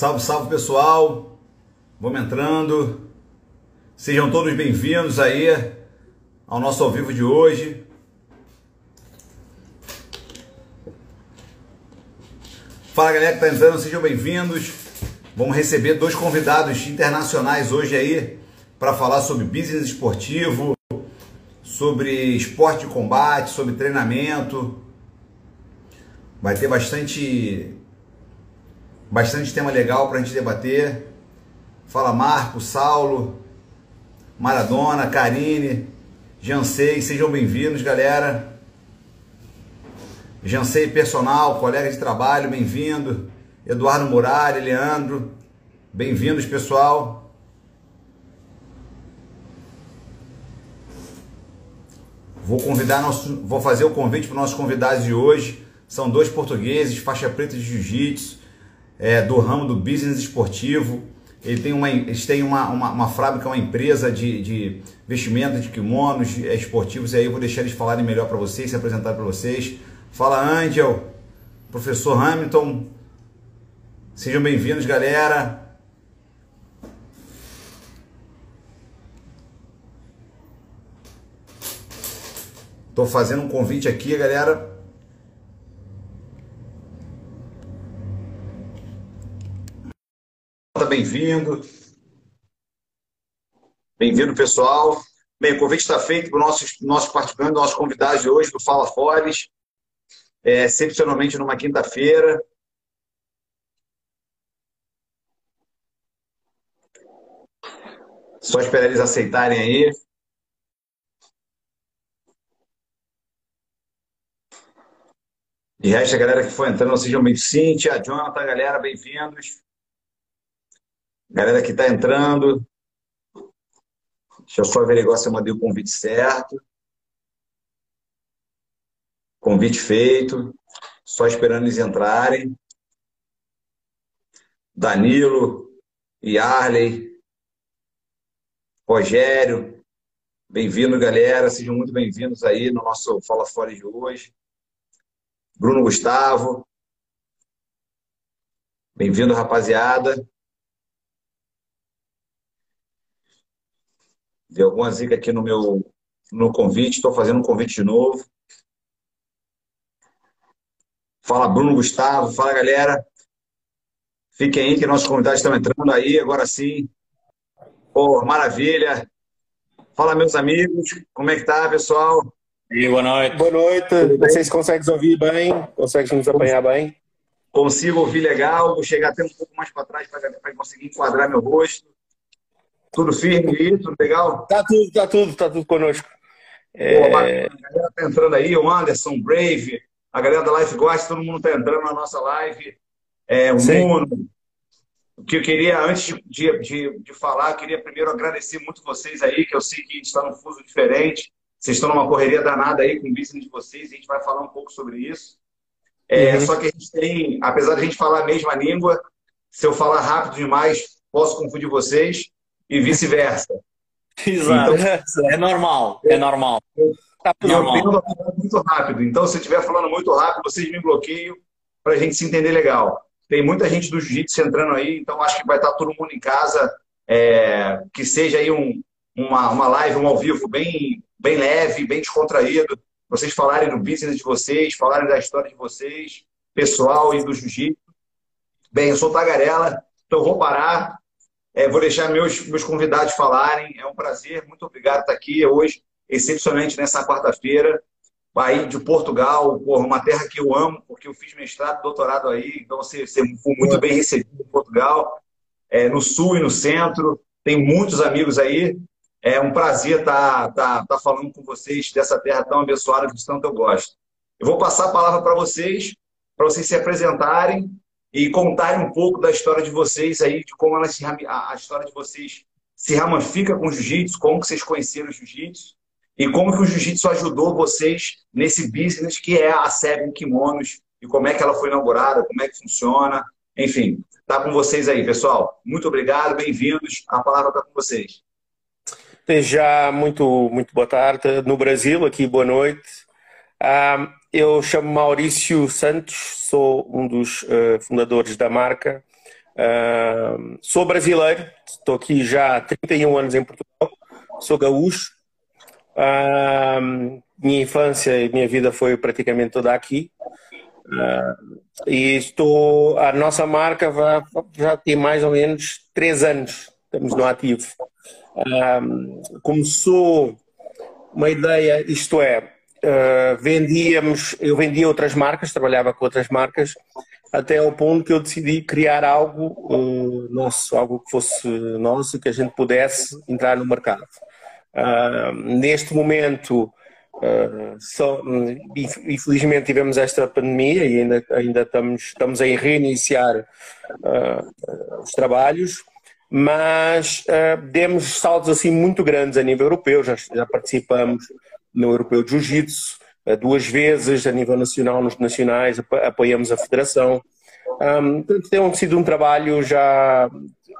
Salve, salve pessoal! Vamos entrando. Sejam todos bem-vindos aí ao nosso ao vivo de hoje. Fala galera que tá entrando, sejam bem-vindos. Vamos receber dois convidados internacionais hoje aí para falar sobre business esportivo, sobre esporte de combate, sobre treinamento. Vai ter bastante bastante tema legal para a gente debater. Fala Marco, Saulo, Maradona, Karine, Jansei, sejam bem-vindos, galera. Jansei Personal, colega de trabalho, bem-vindo. Eduardo Muralha, Leandro, bem-vindos, pessoal. Vou convidar nosso, vou fazer o convite para os nossos convidados de hoje. São dois portugueses, faixa preta de jiu-jitsu, é, do ramo do business esportivo. Ele tem uma, eles têm uma, uma, uma fábrica, uma empresa de, de vestimenta de kimonos é, esportivos. E aí eu vou deixar eles falarem melhor para vocês, se apresentar para vocês. Fala, Angel, professor Hamilton. Sejam bem-vindos, galera. Estou fazendo um convite aqui, galera, bem-vindo. Bem-vindo, pessoal. Bem, o convite está feito para os nossos, nossos participantes, nossos convidados de hoje do Fala Foles, é, excepcionalmente numa quinta-feira. Só esperar eles aceitarem aí. De resto, a galera que foi entrando, sejam bem-vindos. Cíntia, Jonathan, galera, bem-vindos. Galera que está entrando. Deixa eu só averiguar se eu mandei o convite certo. Convite feito. Só esperando eles entrarem. Danilo, Yarley, Rogério. Bem-vindo, galera. Sejam muito bem-vindos aí no nosso Fala Fora de hoje. Bruno Gustavo. Bem-vindo, rapaziada. Deu alguma zica aqui no meu no convite, estou fazendo um convite de novo. Fala Bruno Gustavo, fala galera. Fiquem aí que nossos convidados estão entrando aí, agora sim. Pô, maravilha. Fala meus amigos, como é que tá, pessoal? E boa noite. Boa noite. Vocês conseguem ouvir bem? Conseguem nos apanhar bem? Consigo ouvir legal, vou chegar até um pouco mais para trás para conseguir enquadrar meu rosto. Tudo firme aí? Tudo legal? Tá tudo, tá tudo, tá tudo conosco. É... Pô, a galera tá entrando aí, o Anderson, Brave, a galera da Life Gosta, todo mundo tá entrando na nossa live. É, o Mundo. O que eu queria, antes de, de, de falar, queria primeiro agradecer muito vocês aí, que eu sei que a gente está num fuso diferente. Vocês estão numa correria danada aí com o business de vocês, a gente vai falar um pouco sobre isso. É, uhum. Só que a gente tem, apesar de a gente falar a mesma língua, se eu falar rápido demais, posso confundir vocês e vice-versa. Exato. Então, é normal, é normal. Tá normal. Eu tendo a falar muito rápido. Então, se eu estiver falando muito rápido, vocês me bloqueiam para a gente se entender legal. Tem muita gente do jiu-jitsu entrando aí, então acho que vai estar todo mundo em casa. É, que seja aí um, uma, uma live, um ao vivo bem, bem leve, bem descontraído. Vocês falarem do business de vocês, falarem da história de vocês, pessoal e do jiu-jitsu. Bem, eu sou Tagarela, então vou parar. É, vou deixar meus, meus convidados falarem. É um prazer, muito obrigado por estar aqui hoje, excepcionalmente nessa quarta-feira. Aí de Portugal, porra, uma terra que eu amo, porque eu fiz mestrado, doutorado aí, então você, você foi muito bem recebido em Portugal, é, no sul e no centro. Tem muitos amigos aí. É um prazer estar, estar, estar falando com vocês dessa terra tão abençoada que tanto eu gosto. Eu vou passar a palavra para vocês, para vocês se apresentarem e contarem um pouco da história de vocês aí, de como ela se, a, história de vocês se ramifica com o jiu-jitsu, como que vocês conheceram o jiu-jitsu e como que o jiu-jitsu ajudou vocês nesse business que é a Seven Kimonos e como é que ela foi inaugurada, como é que funciona, enfim. Tá com vocês aí, pessoal. Muito obrigado, bem-vindos. A palavra está com vocês. Já muito, muito boa tarde. No Brasil, aqui, boa noite. Um, eu chamo Maurício Santos, sou um dos uh, fundadores da marca. Uh, sou brasileiro, estou aqui já há 31 anos em Portugal, sou gaúcho. Uh, minha infância e minha vida foi praticamente toda aqui. E estou, a nossa marca vai, já tem mais ou menos três anos, estamos no ativo. começou uma ideia, isto é, uh, vendíamos, eu vendia outras marcas, trabalhava com outras marcas, até ao ponto que eu decidi criar algo uh, nosso, algo que fosse nosso e que a gente pudesse entrar no mercado. Uh, neste momento, só, infelizmente tivemos esta pandemia e ainda, ainda estamos, estamos a reiniciar os trabalhos, mas demos saltos assim muito grandes a nível europeu, já, já participamos no Europeu de Jiu-Jitsu, eh, duas vezes a nível nacional, nos nacionais, apoiamos a federação. Um, tem sido um trabalho já,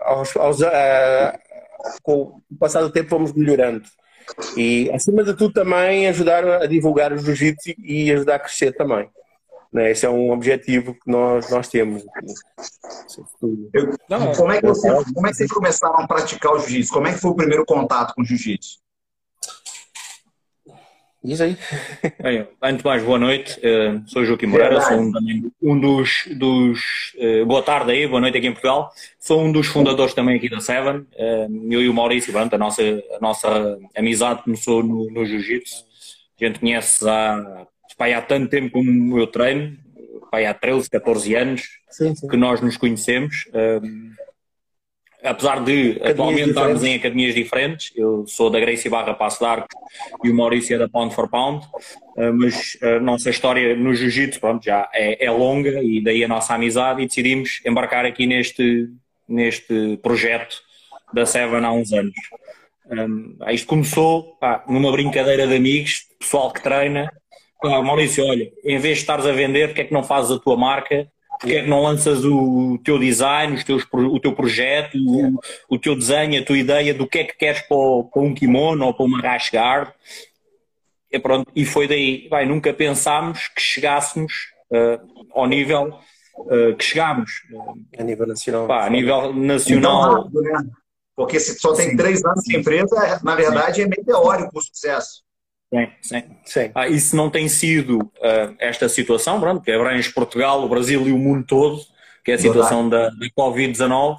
aos, aos, uh, com o passar do tempo, vamos melhorando. E, acima de tudo, também ajudar a divulgar o jiu-jitsu e ajudar a crescer também. Né? Esse é um objetivo que nós, nós temos. Eu, como, é que você, como é que vocês começaram a praticar o jiu-jitsu? Como é que foi o primeiro contato com o jiu-jitsu? Diz aí. Bem, antes de mais, boa noite. Uh, sou Joaquim Moreira, sou um, um dos. dos uh, boa tarde aí, boa noite aqui em Portugal. Sou um dos fundadores também aqui da Seven. Uh, eu e o Maurício, pronto, a nossa, a nossa amizade começou no, no Jiu-Jitsu. A gente conhece há, pai, há tanto tempo como eu treino, pai, há 13, 14 anos sim, sim. que nós nos conhecemos apesar de academias atualmente estarmos em academias diferentes, eu sou da Gracie Barra Passo de Arcos e o Maurício é da Pound for Pound, eh, mas a nossa história no Jiu-Jitsu pronto, já é, é, longa e daí a nossa amizade e decidimos embarcar aqui neste, neste projeto da Seven há uns anos. Um, isto começou pá, numa brincadeira de amigos, pessoal que treina. Pá, Maurício, olha, em vez de estares a vender, porque é que não fazes a tua marca porque é que não lanças o teu design, os teus, o teu projeto, o, o, teu desenho, a tua ideia do que é que queres para, para um kimono ou para uma rash guard? E, pronto, e foi daí. Vai, nunca pensámos que chegássemos uh, ao nível uh, que chegámos. A nível nacional. Pá, a nível nacional. Então, né? Porque se só tem Sim. três anos de empresa, na verdade Sim. é meteórico o sucesso. Sim, sim. sim. Ah, isso não tem sido uh, esta situação, pronto, que abrange Portugal, o Brasil e o mundo todo, que é a situação da, da Covid-19.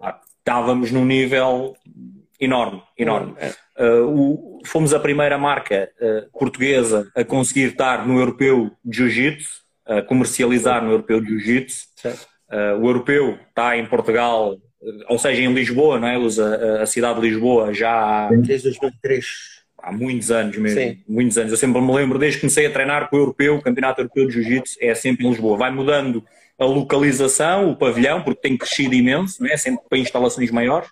Ah, estávamos num nível enorme, enorme. Uh, o, fomos a primeira marca uh, portuguesa a conseguir estar no europeu de Jiu-Jitsu, a comercializar no europeu de Jiu-Jitsu. o europeu está em Portugal, ou seja, em Lisboa, não é? Usa a, a cidade de Lisboa já há... Desde 2003 há muitos anos mesmo, Sim. muitos anos. Eu sempre me lembro, desde que comecei a treinar com o europeu, o Campeonato Europeu de Jiu-Jitsu é sempre em Lisboa. Vai mudando a localização, o pavilhão, porque tem crescido imenso, não é? sempre para instalações maiores,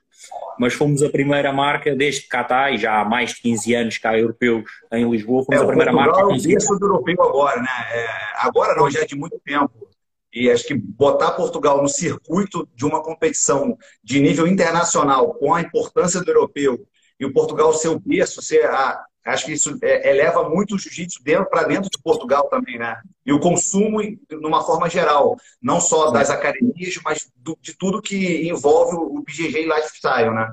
mas fomos a primeira marca desde que cá está, e já há mais de 15 anos cá europeus em Lisboa, fomos é, a primeira Portugal marca. É o do europeu agora, né? É, agora não, já é de muito tempo. E acho que botar Portugal no circuito de uma competição de nível internacional, com a importância do europeu e o Portugal ser o berço, ser a, acho que isso é, eleva muito o jiu-jitsu para dentro de Portugal também, né? E o consumo, de uma forma geral, não só das academias, mas do, de tudo que envolve o BJJ Lifestyle, né?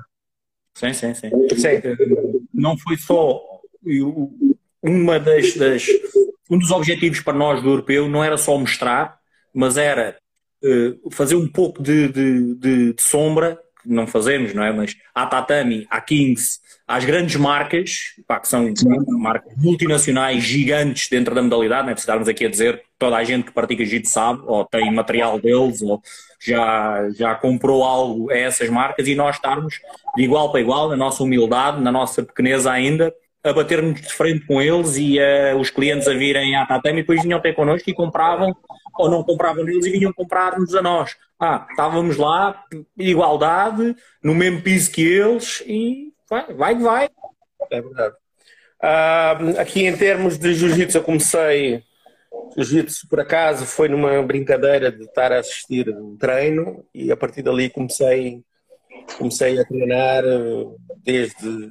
Sim, sim, sim. sim. Não foi só uma das, das, um dos objetivos para nós do europeu não era só mostrar, mas era uh, fazer um pouco de, de, de, de sombra não fazemos, não é? Mas há Tatami, há Kings, há as grandes marcas, pá, que são marcas multinacionais gigantes dentro da modalidade, não é preciso estarmos aqui a dizer toda a gente que pratica jiu sabe, ou tem material deles, ou já, já comprou algo a essas marcas, e nós estarmos de igual para igual, na nossa humildade, na nossa pequeneza ainda, a bater-nos de frente com eles e uh, os clientes a virem à Tatami e depois vinham até connosco e compravam ou não compravam neles e vinham comprar-nos a nós. Ah, estávamos lá, igualdade, no mesmo piso que eles e vai, vai, vai. É verdade. Uh, aqui em termos de jiu-jitsu, eu comecei. Jiu-jitsu, por acaso, foi numa brincadeira de estar a assistir um treino e a partir dali comecei, comecei a treinar eh, desde.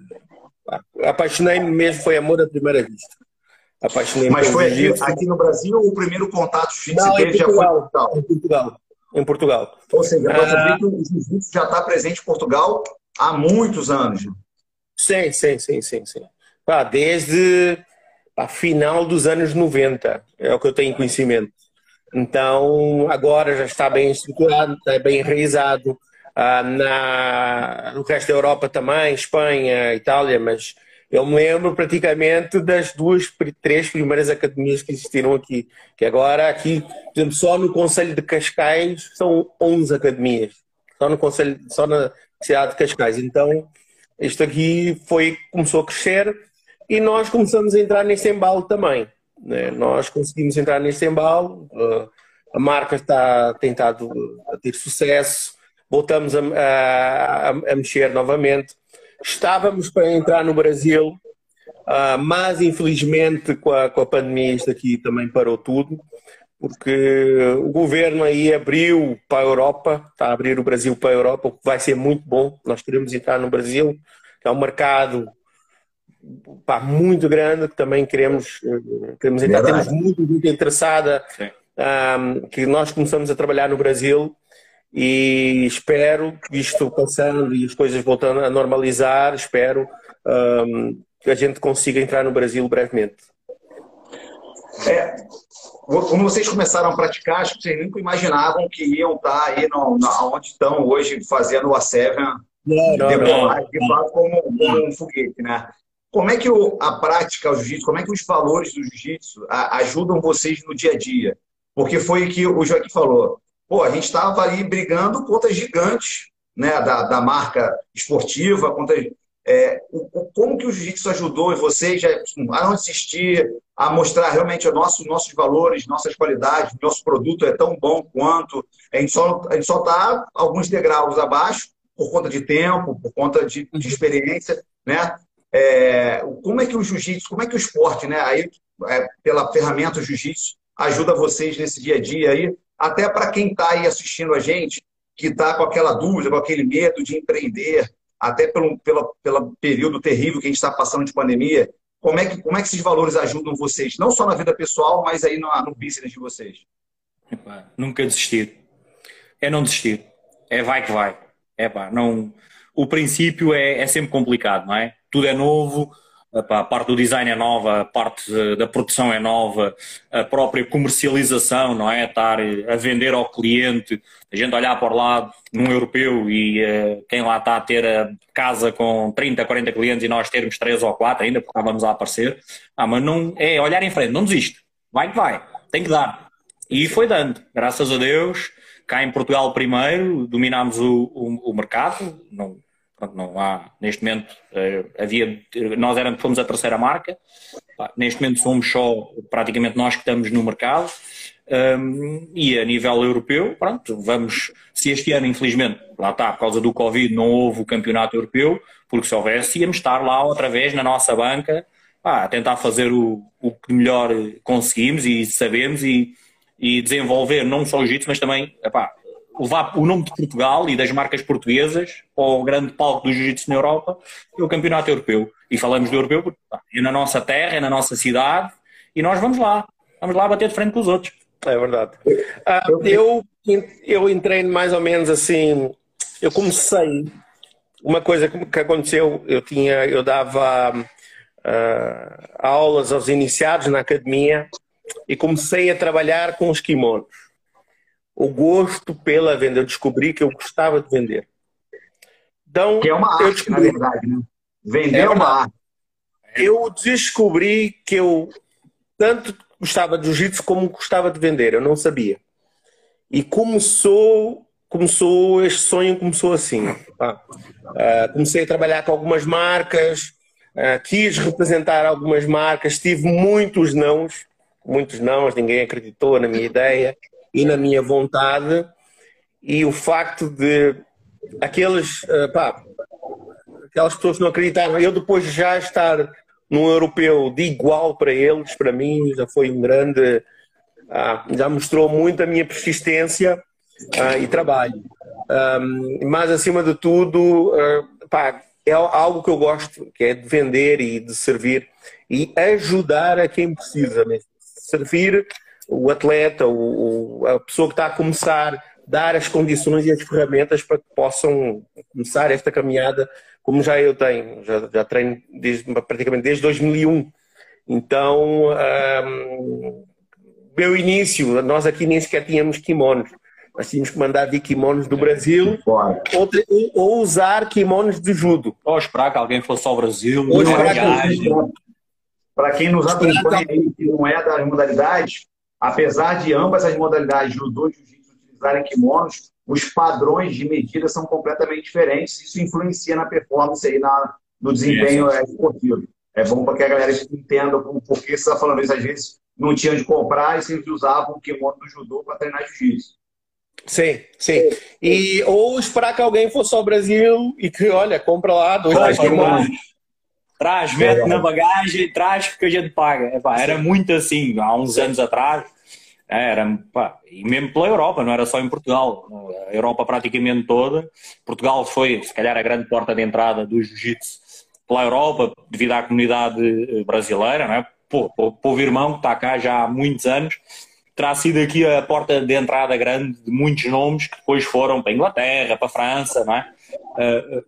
Apaixonei-me mesmo, foi amor à primeira vista. Apaixonei Mas foi aqui, aqui, no Brasil o primeiro contato jiu-jitsu teve já foi em Portugal? Em Portugal. em Portugal. Ou seja, ah, que o jiu-jitsu já está presente em Portugal há muitos anos. Sim, sim, sim, sim, sim. Ah, desde a final dos anos 90, é o que eu tenho conhecimento. Então, agora já está bem estruturado, está bem enraizado. Ah, na, no resto da Europa também, Espanha, Itália, mas eu me lembro praticamente das duas, três primeiras academias que existiram aqui. Que agora aqui, por exemplo, só no Conselho de Cascais são 11 academias. Só no Conselho, só na cidade de Cascais. Então, isto aqui foi, começou a crescer e nós começamos a entrar neste embalo também. Né? Nós conseguimos entrar neste embalo, a marca está tentado a ter sucesso, voltamos a, a, a mexer novamente. Estávamos para entrar no Brasil, uh, mas infelizmente com a, com a pandemia isto aqui também parou tudo, porque o governo aí abriu para a Europa, está a abrir o Brasil para a Europa, o que vai ser muito bom. Nós queremos entrar no Brasil, que é um mercado pá, muito grande, que também queremos, queremos entrar. Verdade. Temos muito, muito interessada um, ah, que nós começamos a trabalhar no Brasil e espero que isto passando e as coisas voltando a normalizar, espero um, que a gente consiga entrar no Brasil brevemente. É, quando vocês começaram a praticar, acho que vocês nunca imaginavam que iam estar aí no, na, onde estão hoje fazendo o A7 não, não, não. de fato como, como, um foguete, né? Como é que o, a prática, o jiu-jitsu, como é que os valores do jiu-jitsu ajudam vocês no dia a dia? Porque foi o que o Joaquim falou pô, a gente estava ali brigando contra gigantes né, da, da marca esportiva, contra, é, o, como que o jiu-jitsu ajudou vocês a não desistir, a mostrar realmente nosso, nossos valores, nossas qualidades, nosso produto é tão bom quanto. A gente só está alguns degraus abaixo por conta de tempo, por conta de, de experiência, né? É, como é que o jiu-jitsu, como é que o esporte, né? Aí, é, pela ferramenta jiu-jitsu, ajuda vocês nesse dia a dia aí até para quem está aí assistindo a gente, que está com aquela dúvida, com aquele medo de empreender, até pelo, pelo, pelo período terrível que a gente está passando de pandemia, como é, que, como é que esses valores ajudam vocês, não só na vida pessoal, mas aí no, no business de vocês? nunca desistir. É não desistir. É vai que vai. É não... O princípio é, é sempre complicado, não é? Tudo é novo, a parte do design é nova, a parte da produção é nova, a própria comercialização, não é? Estar a vender ao cliente, a gente olhar para o lado num europeu e uh, quem lá está a ter a casa com 30, 40 clientes e nós termos 3 ou 4 ainda, porque estávamos a aparecer. Ah, mas não, é olhar em frente, não desiste. Vai que vai, tem que dar. E foi dando, graças a Deus. Cá em Portugal primeiro, dominámos o, o, o mercado, não, não há, neste momento, uh, havia, nós éramos, fomos a terceira marca, Pá, neste momento somos só praticamente nós que estamos no mercado, um, e a nível europeu, pronto, vamos, se este ano, infelizmente, lá está, por causa do Covid, não houve o campeonato europeu, porque se houvesse, íamos estar lá outra vez na nossa banca, pá, a tentar fazer o, o que melhor conseguimos e sabemos e, e desenvolver não só o jiu mas também, epá, levar o nome de Portugal e das marcas portuguesas ao grande palco do jiu-jitsu na Europa e o campeonato europeu. E falamos do europeu porque é na nossa terra, é na nossa cidade e nós vamos lá. Vamos lá bater de frente com os outros. É verdade. Ah, eu, eu entrei mais ou menos assim. Eu comecei. Uma coisa que aconteceu, eu tinha, eu dava uh, aulas aos iniciados na academia e comecei a trabalhar com os kimonos o gosto pela venda. Eu descobri que eu gostava de vender. Então, que é uma arte, descobri... na verdade, né? Vender é, é uma arte. Eu descobri que eu tanto gostava de jiu-jitsu como gostava de vender. Eu não sabia. E começou, começou este sonho começou assim. Uh, comecei a trabalhar com algumas marcas, uh, quis representar algumas marcas, tive muitos nãos, muitos nãos, ninguém acreditou na minha ideia e na minha vontade e o facto de aqueles, uh, pá, aquelas pessoas que não acreditaram, eu depois já estar num europeu de igual para eles, para mim já foi um grande, uh, já mostrou muito a minha persistência uh, e trabalho. Um, mas acima de tudo, pá, é algo que eu gosto, que é de vender e de servir e ajudar a quem precisa mesmo. Servir o atleta, o, a pessoa que está a começar, dar as condições e as ferramentas para que possam começar esta caminhada, como já eu tenho, já, já treino desde, praticamente desde 2001. Então, um, meu início, nós aqui nem sequer tínhamos kimonos. Nós tínhamos que mandar vir kimonos do Brasil ou, ou, usar kimonos de judo. Ou esperar que alguém fosse ao Brasil. Ou Para quem nos acompanha e não é das modalidades, apesar de ambas as modalidades, judo e jiu-jitsu, utilizarem kimonos, os padrões de medida são completamente diferentes. Isso influencia na performance e na, no desempenho é, esportivo. É bom para que a galera entenda o porquê você está falando isso. Às vezes não tinha onde comprar e sempre usavam o kimono do judô para treinar jiu-jitsu. Sim, sim. E, ou esperar que alguém fosse ao Brasil e que, olha, compra lá dois, três kimonos. Traz, mete na bagagem, traz porque a gente paga. Epá, era muito assim, há uns anos atrás. É, era, pá, e mesmo pela Europa, não era só em Portugal. A Europa praticamente toda. Portugal foi, se calhar, a grande porta de entrada do jiu-jitsu pela Europa, devido à comunidade eh, brasileira, não é? Pô, povo irmão que está cá já há muitos anos terá sido aqui a porta de entrada grande de muitos nomes que depois foram para a Inglaterra, para a França, não é? Uh,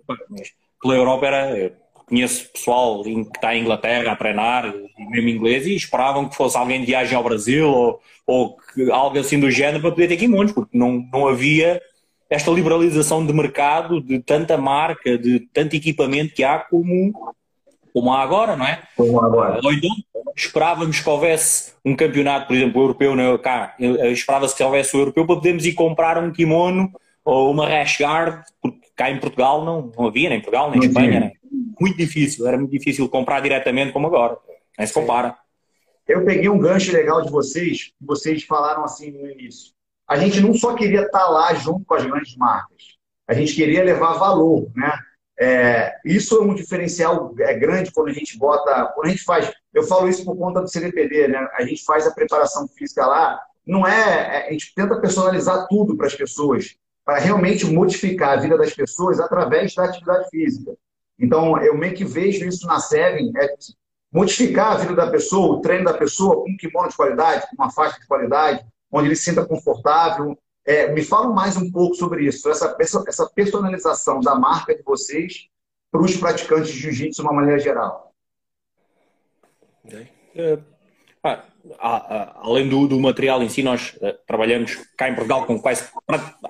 pela Europa era. Conheço pessoal que está em Inglaterra a treinar, mesmo inglês, e esperavam que fosse alguém de viagem ao Brasil ou, ou que, algo assim do género para poder ter kimonos, porque não, não havia esta liberalização de mercado, de tanta marca, de tanto equipamento que há como, como há agora, não é? Como agora. Ou então esperávamos que houvesse um campeonato, por exemplo, europeu, né? cá, esperava-se que houvesse o europeu para podermos ir comprar um kimono ou uma rash guard, porque cá em Portugal não, não havia, nem em Portugal, nem em Espanha, né? Muito difícil, era muito difícil comprar diretamente como agora, nem se compara. Eu peguei um gancho legal de vocês, que vocês falaram assim no início. A gente não só queria estar lá junto com as grandes marcas, a gente queria levar valor, né? É, isso é um diferencial é, grande quando a gente bota, quando a gente faz. Eu falo isso por conta do CDPD, né? A gente faz a preparação física lá, não é, é a gente tenta personalizar tudo para as pessoas, para realmente modificar a vida das pessoas através da atividade física. Então, eu meio que vejo isso na Seven, é modificar a vida da pessoa, o treino da pessoa com um kimono de qualidade, com uma faixa de qualidade, onde ele se sinta confortável, é, me fala mais um pouco sobre isso, essa, essa personalização da marca de vocês para os praticantes de jiu-jitsu de uma maneira geral. É, ah, além do, do, material em si, nós uh, trabalhamos cá em Portugal com quase,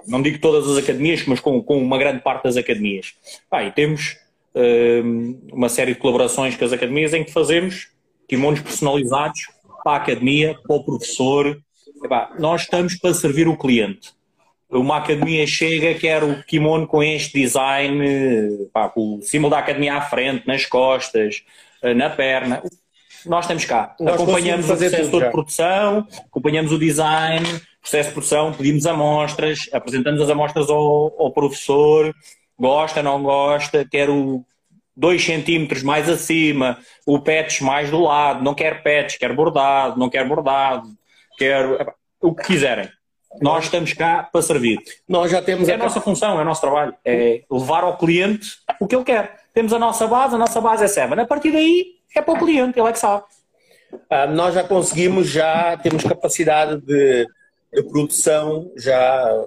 não digo todas as academias, mas com, com uma grande parte das academias. Ah, e temos uma série de colaborações com as academias em que fazemos kimonos personalizados para a academia, para o professor, Epá, nós estamos para servir o cliente. Uma academia chega, quer o kimono com este design, pá, com o símbolo da academia à frente, nas costas, eh, na perna. Nós estamos cá. Nós acompanhamos o processo de produção, acompanhamos o design, processo de produção, pedimos amostras, apresentamos as amostras ao, ao professor, gosta, não gosta, quer o 2 centímetros mais acima, o patch mais do lado, não quer patch, quer bordado, não quer bordado, quero o que quiserem. Nós estamos cá para servir. Nós já temos é a, a nossa função, é o nosso trabalho. É levar ao cliente o que ele quer. Temos a nossa base, a nossa base é Seven. A partir daí é para o cliente, ele é que sabe. Ah, nós já conseguimos, já temos capacidade de, de, produção, já,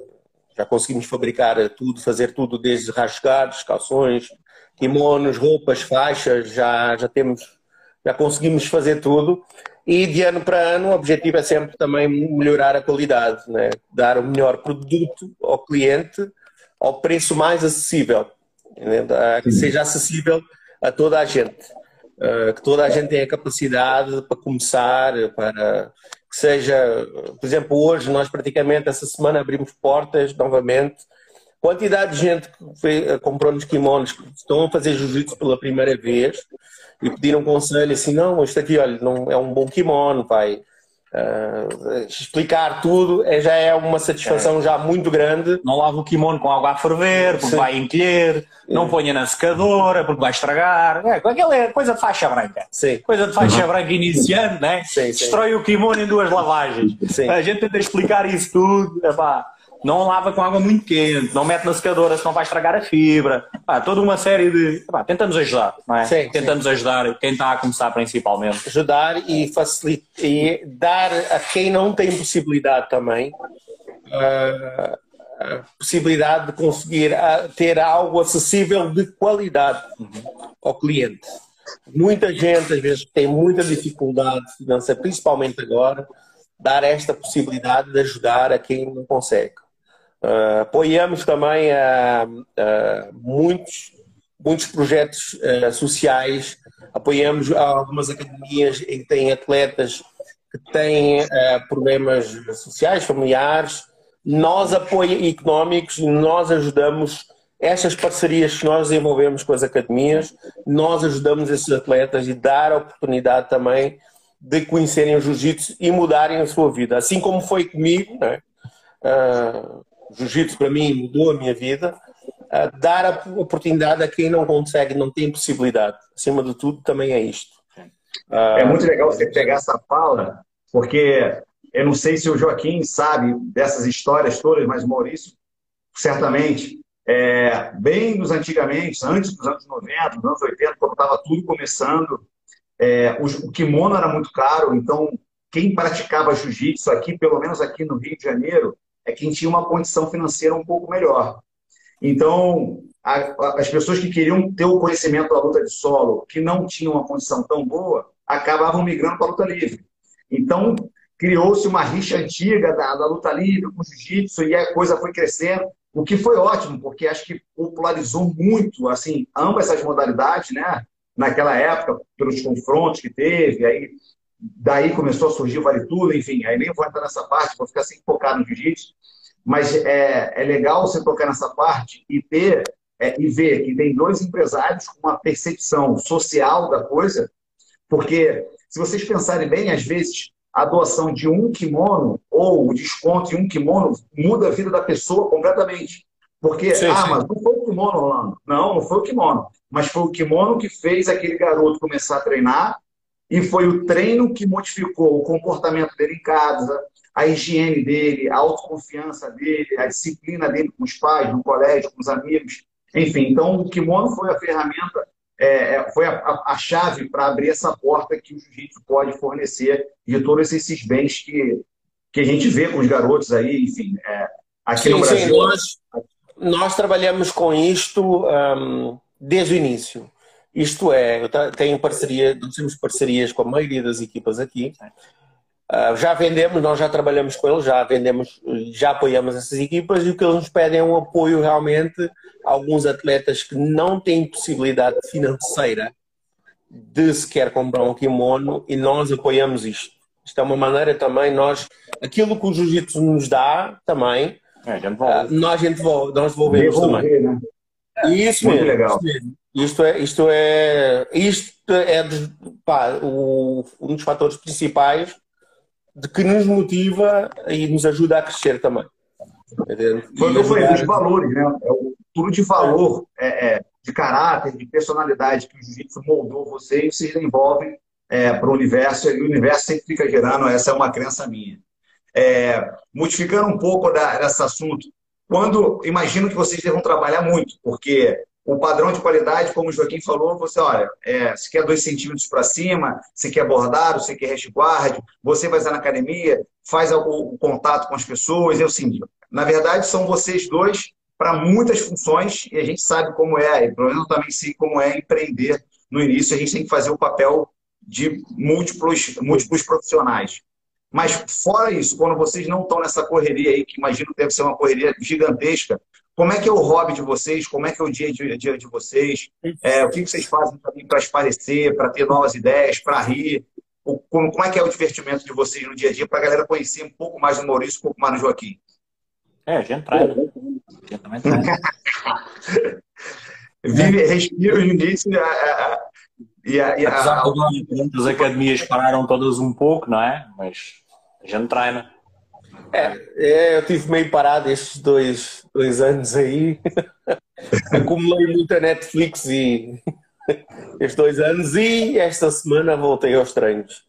já conseguimos fabricar tudo, fazer tudo, desde rasgados, calções, kimonos, roupas, faixas, já, já temos, já conseguimos fazer tudo. E de ano para ano o objetivo é sempre também melhorar a qualidade, né? dar o melhor produto ao cliente ao preço mais acessível, que seja acessível a toda a gente, uh, que toda a gente tenha capacidade para começar, para que seja, por exemplo, hoje nós praticamente essa semana abrimos portas novamente. Quantidade de gente que comprou nos kimonos que estão a fazer jiu-jitsu pela primeira vez e pediram conselho assim, não, isto aqui, olha, não é um bom kimono, vai. Uh, explicar tudo é, já é uma satisfação é. já muito grande. Não lava o kimono com água a ferver, porque Sim. vai encolher, não ponha na secadora, porque vai estragar. É, aquela é coisa de faixa branca. Sim. Coisa de faixa uhum. branca iniciante, né? Sim, Destrói o kimono em duas lavagens. A gente tenta explicar isso tudo. Epá, não lava com água muito quente, não mete na secadora senão vai estragar a fibra. Ah, toda uma série de. Ah, tentamos ajudar, não é? Sim, tentamos sim. ajudar quem está a começar principalmente. Ajudar e facilitar e dar a quem não tem possibilidade também uh, a possibilidade de conseguir ter algo acessível de qualidade ao cliente. Muita gente, às vezes, tem muita dificuldade financeira, principalmente agora, dar esta possibilidade de ajudar a quem não consegue. Uh, apoiamos também uh, uh, muitos, muitos projetos sociais, apoiamos algumas academias em que têm atletas que têm problemas sociais, familiares, nós apoiamos económicos nós ajudamos estas parcerias que nós desenvolvemos com as academias, nós ajudamos esses atletas e dar a oportunidade também de conhecerem o jiu-jitsu e mudarem a sua vida. Assim como foi comigo, né? uh, jiu-jitsu para mim mudou a minha vida, dar a oportunidade a quem não consegue, não tem possibilidade. Acima de tudo, também é isto. Uh, é muito legal você pegar essa fala, porque eu não sei se o Joaquim sabe dessas histórias todas, mas o Maurício, certamente, é, bem nos antigamente, antes dos anos 90, dos anos 80, quando estava tudo começando, é, o, o, kimono era muito caro, então quem praticava jiu-jitsu aqui, pelo menos aqui no Rio de Janeiro, é quem tinha uma condição financeira um pouco melhor. Então, a, a, as pessoas que queriam ter o conhecimento da luta de solo, que não tinham uma condição tão boa, acabavam migrando para a luta livre. Então, criou-se uma rixa antiga da, da luta livre com o jiu-jitsu e a coisa foi crescendo, o que foi ótimo, porque acho que popularizou muito, assim, ambas essas modalidades, né? Naquela época, pelos confrontos que teve, aí daí começou a surgir o Vale Tudo, enfim, aí nem vou entrar nessa parte, vou ficar sem focar no jiu-jitsu, mas é, é legal você tocar nessa parte e ter é, e ver que tem dois empresários com uma percepção social da coisa, porque se vocês pensarem bem, às vezes a doação de um kimono ou o desconto de um kimono muda a vida da pessoa completamente. Porque, sim, ah, sim. mas não foi o kimono, Orlando. Não, não foi o kimono. Mas foi o kimono que fez aquele garoto começar a treinar e foi o treino que modificou o comportamento dele em casa, a higiene dele, a autoconfiança dele, a disciplina dele com os pais, no colégio, com os amigos. Enfim, então o kimono foi a ferramenta é, é, foi a, a, a chave para abrir essa porta que o jiu-jitsu pode fornecer de todos esses bens que, que a gente vê com os garotos aí, enfim, é, aqui sim, no Brasil. Sim, nós, nós trabalhamos com isto um, desde o início. Isto é, eu tenho parceria, nós temos parcerias com a maioria das equipas aqui. Uh, já vendemos, nós já trabalhamos com eles, já vendemos, já apoiamos essas equipas e o que eles nos pedem é um apoio realmente a alguns atletas que não têm possibilidade financeira de sequer comprar um kimono e nós apoiamos isto. Isto é uma maneira também, nós, aquilo que o jiu-jitsu nos dá também, é, uh, nós, nós devolvemos Devolver, também. Né? Isso Muito mesmo, legal. Isso mesmo. Isto é, isto é, isto é pá, o, um dos fatores principais de que nos motiva e nos ajuda a crescer também. Foi o que eu falei, os valores, né? É o, tudo de valor, é, é, de caráter, de personalidade que o jiu-jitsu moldou você e vocês envolvem é, para o universo, e o universo sempre fica gerando, essa é uma crença minha. É, modificando um pouco da, desse assunto, quando imagino que vocês devam trabalhar muito, porque o padrão de qualidade, como o Joaquim falou, você, olha, é, se quer dois centímetros para cima, se quer bordado, se quer resguard, você vai na academia, faz o, o, contato com as pessoas, eu sim. Na verdade, são vocês dois para muitas funções e a gente sabe como é, e pelo menos eu também sei como é empreender no início, a gente tem que fazer o papel de múltiplos, múltiplos profissionais. Mas fora isso, quando vocês não estão nessa correria aí, que imagino que deve ser uma correria gigantesca, como é que é o hobby de vocês? Como é que é o dia a dia de vocês? É, o que vocês fazem para esparecer, para ter novas ideias, para rir? Como, como, é que é o divertimento de vocês no dia a dia para a galera conhecer um pouco mais do Maurício, um pouco mais do Joaquim? É, a gente traz. Né? Vive, respira no início e a, e a, Apesar de as academias pararam todas um pouco, não é? Mas a gente treina. É, é, eu tive meio parado estes dois, dois anos aí. Acumulei muita Netflix e estes dois anos e esta semana voltei aos treinos.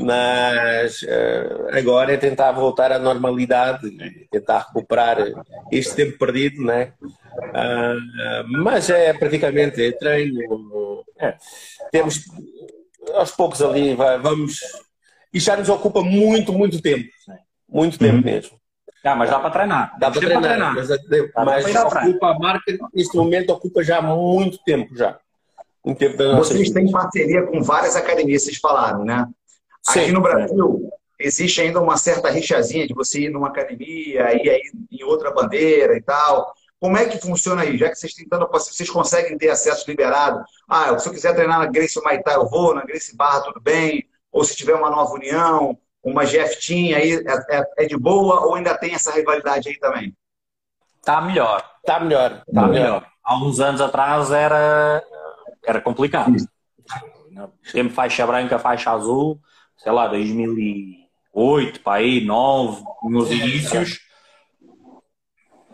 Mas uh, agora é tentar voltar à normalidade, tentar recuperar este tempo perdido, né? Uh, mas é praticamente é treino. É. Temos aos poucos ali, vamos. Isto já nos ocupa muito, muito tempo. Muito tempo uhum. mesmo. Ah, mas dá para treinar. Dá para treinar, treinar, Mas, mas ocupa a marca, neste momento, ocupa já muito tempo já. Um tempo Vocês têm parceria com várias academias, vocês falaram, né? Sim, Aqui no Brasil, existe ainda uma certa rixazinha de você ir numa academia, ir aí em outra bandeira e tal. Como é que funciona aí? Já que vocês tentando, vocês conseguem ter acesso liberado? Ah, se eu quiser treinar na Grace Maitá, eu vou, na Grace Barra, tudo bem. Ou se tiver uma nova união, uma GF aí, é, é, é, de boa ou ainda tem essa rivalidade aí também? Tá melhor. Tá melhor. Tá, tá melhor. Há uns anos atrás era, era complicado. Sempre faixa branca, faixa azul, sei lá, 2008, para aí, 9, nos inícios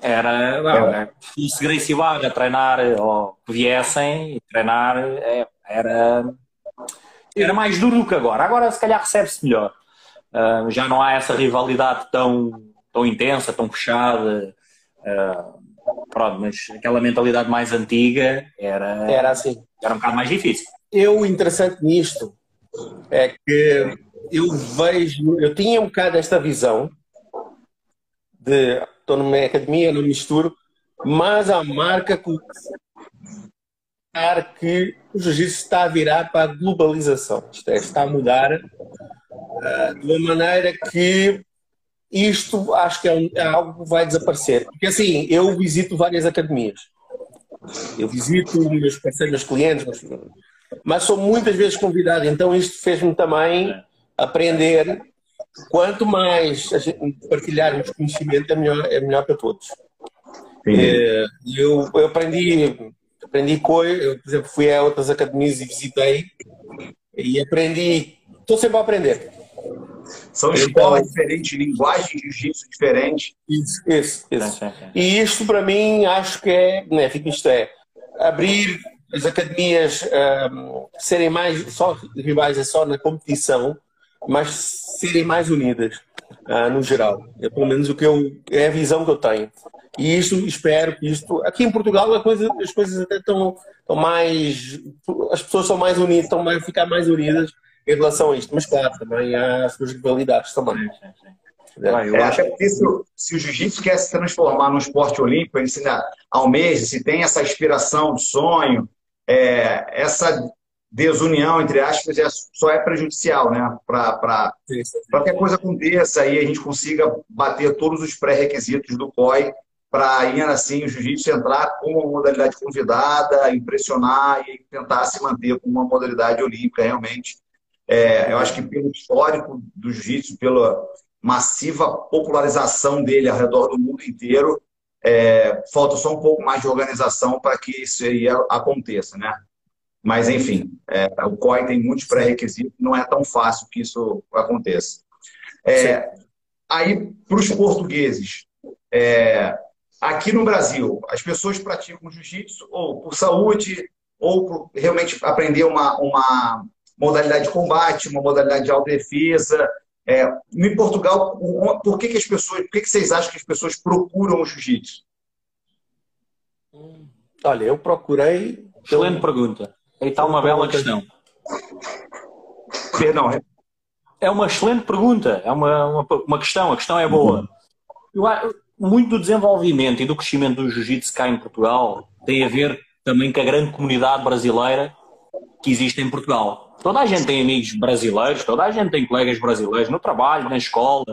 era, não, se Gracie Barra treinar ou que viessem treinar é, era, era mais duro do que agora. Agora se calhar recebe-se melhor. Uh, já não há essa rivalidade tão, tão intensa, tão fechada. Uh, pronto, mas aquela mentalidade mais antiga era, era assim. Era um bocado mais difícil. Eu, interessante nisto, é que eu vejo, eu tinha um bocado esta visão de estou numa academia, não misturo, mas a marca que que o jiu-jitsu está a virar para a globalização, isto é, está a mudar de uma maneira que isto acho que é, um, é, algo que vai desaparecer. Porque assim, eu visito várias academias, eu visito meus parceiros, meus clientes, mas sou muitas vezes convidado, então isto fez-me também aprender quanto mais partilharmos conhecimento, é melhor, é melhor para todos. É, eu, eu aprendi, aprendi coisas, por exemplo, fui a outras academias e visitei e aprendi, sempre a aprender. São então, escolas diferentes, linguagem de jiu-jitsu diferente. Isso, isso, isso. E isto para mim acho que é benéfico, isto é abrir as academias um, serem mais só rivais é só na competição, mas serem mais unidas uh, no geral. É pelo menos o que eu é a visão que eu tenho. E isto espero que isto aqui em Portugal coisa, as coisas até estão, estão mais as pessoas são mais unidas, estão a ficar mais unidas em relação a isto. Mas claro, também há as suas rivalidades também. É, é, até porque se, se o jiu-jitsu quer se transformar num esporte olímpico, ele se almeja, se tem essa inspiração, sonho, é, essa desunião, entre aspas, é, só é prejudicial, né? Para que a coisa aconteça e a gente consiga bater todos os pré-requisitos do COI para aí assim o jiu-jitsu entrar com uma modalidade convidada, impressionar e tentar se manter com uma modalidade olímpica realmente. É, eu acho que pelo histórico do jiu-jitsu, pela massiva popularização dele ao redor do mundo inteiro, é, falta só um pouco mais de organização para que isso aí aconteça, né? Mas, enfim, é, o COI tem muitos pré-requisitos, não é tão fácil que isso aconteça. É, aí, para os portugueses, é, aqui no Brasil, as pessoas praticam jiu-jitsu ou por saúde, ou por realmente aprender uma, uma modalidade de combate, uma modalidade de autodefesa. É, em Portugal, por que, que as pessoas, por que, que vocês acham que as pessoas procuram o jiu-jitsu? Olha, eu procurei. Excelente pergunta. Aí está uma bela questão. Perdão. É? uma excelente pergunta, é uma, uma, uma questão, a questão é boa. Eu, muito do desenvolvimento e do crescimento do jiu-jitsu cá em Portugal tem a ver também com a grande comunidade brasileira que existe em Portugal. Toda a gente tem amigos brasileiros, toda a gente tem colegas brasileiros no trabalho, na escola.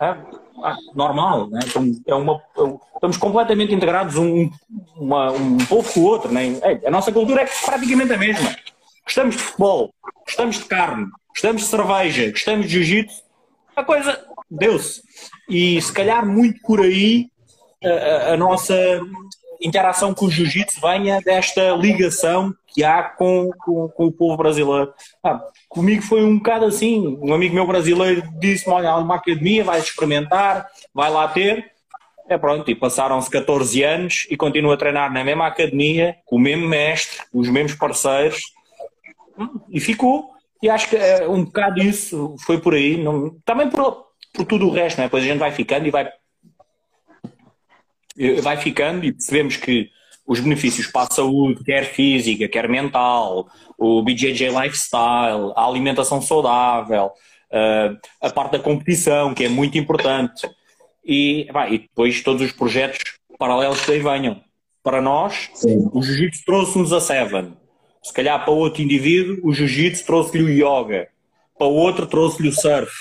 É, normal, né? é uma, estamos completamente integrados um, uma, um povo com o outro. Né? É, a nossa cultura é praticamente a mesma. Gostamos de futebol, gostamos de carne, gostamos de cerveja, gostamos de jiu-jitsu. A coisa deu-se. E se calhar muito por aí a, a nossa interação com o jiu-jitsu venha desta ligação que há com, com, com o povo brasileiro. Ah, comigo foi um bocado assim. Um amigo meu brasileiro disse-me: Olha, há uma academia, vais experimentar, vai lá ter. É pronto, e passaram-se 14 anos e continuo a treinar na mesma academia, com o mesmo mestre, os mesmos parceiros, e ficou. E acho que é, um bocado isso foi por aí. Não, também por, por tudo o resto, né? depois a gente vai ficando e vai, vai ficando e percebemos que os benefícios para a saúde, quer física, quer mental, o BJJ Lifestyle, a alimentação saudável, uh, a parte da competição, que é muito importante. e, pá, e depois todos os projetos paralelos que aí venham. Para nós, Sim. o jiu-jitsu trouxe-nos a Seven. Se calhar para outro indivíduo, o jiu-jitsu trouxe-lhe o yoga. Para outro, trouxe-lhe o surf.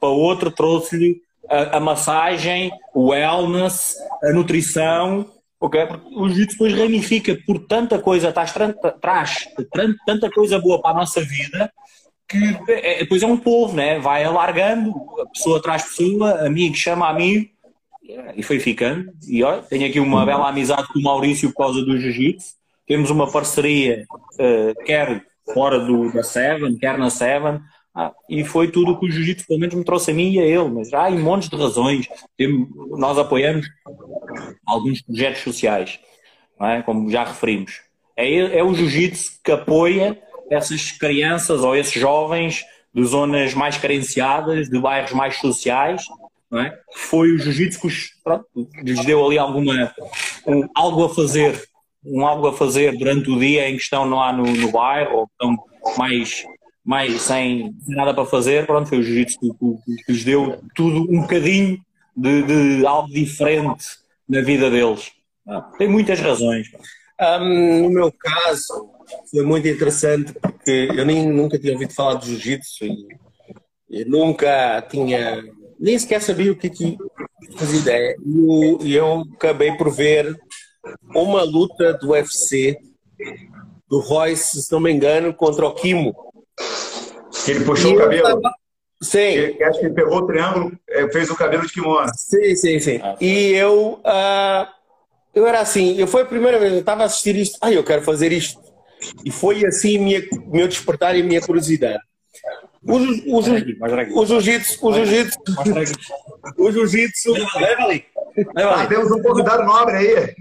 Para outro, trouxe-lhe a, a, massagem, o wellness, a nutrição. Porque o jiu-jitsu depois ramifica por tanta coisa, traz, traz tanta coisa boa para a nossa vida que é, depois é um povo, né? vai alargando, pessoa traz pessoa, amigo chama amigo, e foi ficando. E olha, tenho aqui uma bela amizade com o Maurício por causa do Jiu-Jitsu. Temos uma parceria, uh, quer fora do, da Seven, quer na Seven. Ah, e foi tudo que o Jiu-Jitsu, pelo menos, me trouxe a mim e a ele. Mas há em montes de razões. nós apoiamos alguns projetos sociais, é? como já referimos. É, é o Jiu-Jitsu que apoia essas crianças ou esses jovens de zonas mais carenciadas, de bairros mais sociais, é? Foi o jiu-jitsu que lhes deu ali alguma, um, algo a fazer, um algo a fazer durante o dia em que estão lá no, no bairro ou estão mais, mais sem, nada para fazer. Pronto, foi o jiu-jitsu que, lhes deu tudo um bocadinho de, de algo diferente na vida deles. Ah, tem muitas razões. Um, no meu caso, foi muito interessante porque eu nem, nunca tinha ouvido falar de jiu-jitsu e, e, nunca tinha, nem sequer sabia o que, que fazia ideia. E eu acabei por ver uma luta do UFC do Royce, se não me engano, contra o Kimo. Que ele puxou e o cabelo. Tava... Sim. Que, acho que ele pegou o triângulo, é, fez o cabelo de kimono. Sim, sim, sim. E eu, uh, eu era assim, eu foi a primeira vez, eu estava a assistir isto, ai, eu quero fazer isto. E foi assim minha, meu despertar e minha curiosidade. O, jiu-jitsu, o jiu-jitsu, o jiu-jitsu. Leva ali. Ah, temos um convidado nobre aí.